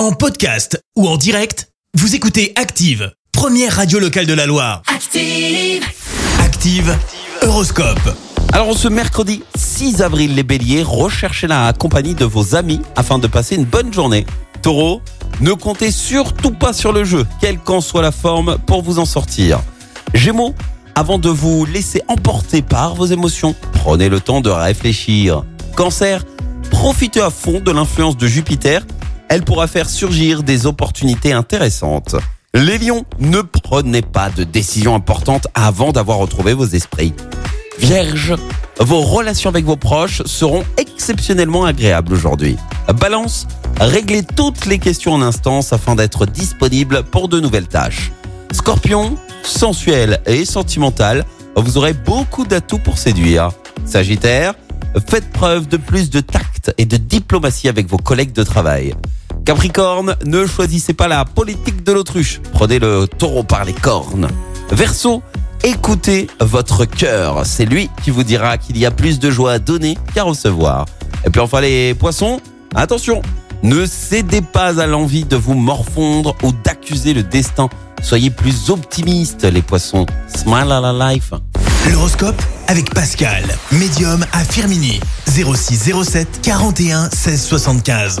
En podcast ou en direct, vous écoutez Active, première radio locale de la Loire. Active. Active, Horoscope. Alors ce mercredi 6 avril, les béliers, recherchez la compagnie de vos amis afin de passer une bonne journée. Taureau, ne comptez surtout pas sur le jeu, quelle qu'en soit la forme, pour vous en sortir. Gémeaux, avant de vous laisser emporter par vos émotions, prenez le temps de réfléchir. Cancer, profitez à fond de l'influence de Jupiter, elle pourra faire surgir des opportunités intéressantes. Les lions, ne prenez pas de décisions importantes avant d'avoir retrouvé vos esprits. Vierge, vos relations avec vos proches seront exceptionnellement agréables aujourd'hui. Balance, réglez toutes les questions en instance afin d'être disponible pour de nouvelles tâches. Scorpion, sensuel et sentimental, vous aurez beaucoup d'atouts pour séduire. Sagittaire, faites preuve de plus de tact et de diplomatie avec vos collègues de travail. Capricorne, ne choisissez pas la politique de l'autruche, prenez le taureau par les cornes. Verseau, écoutez votre cœur, c'est lui qui vous dira qu'il y a plus de joie à donner qu'à recevoir. Et puis enfin les poissons, attention, ne cédez pas à l'envie de vous morfondre ou d'accuser le destin. Soyez plus optimistes les poissons. Smile à la life. L'horoscope avec Pascal, médium à Firmini. 06 07 41 16 75.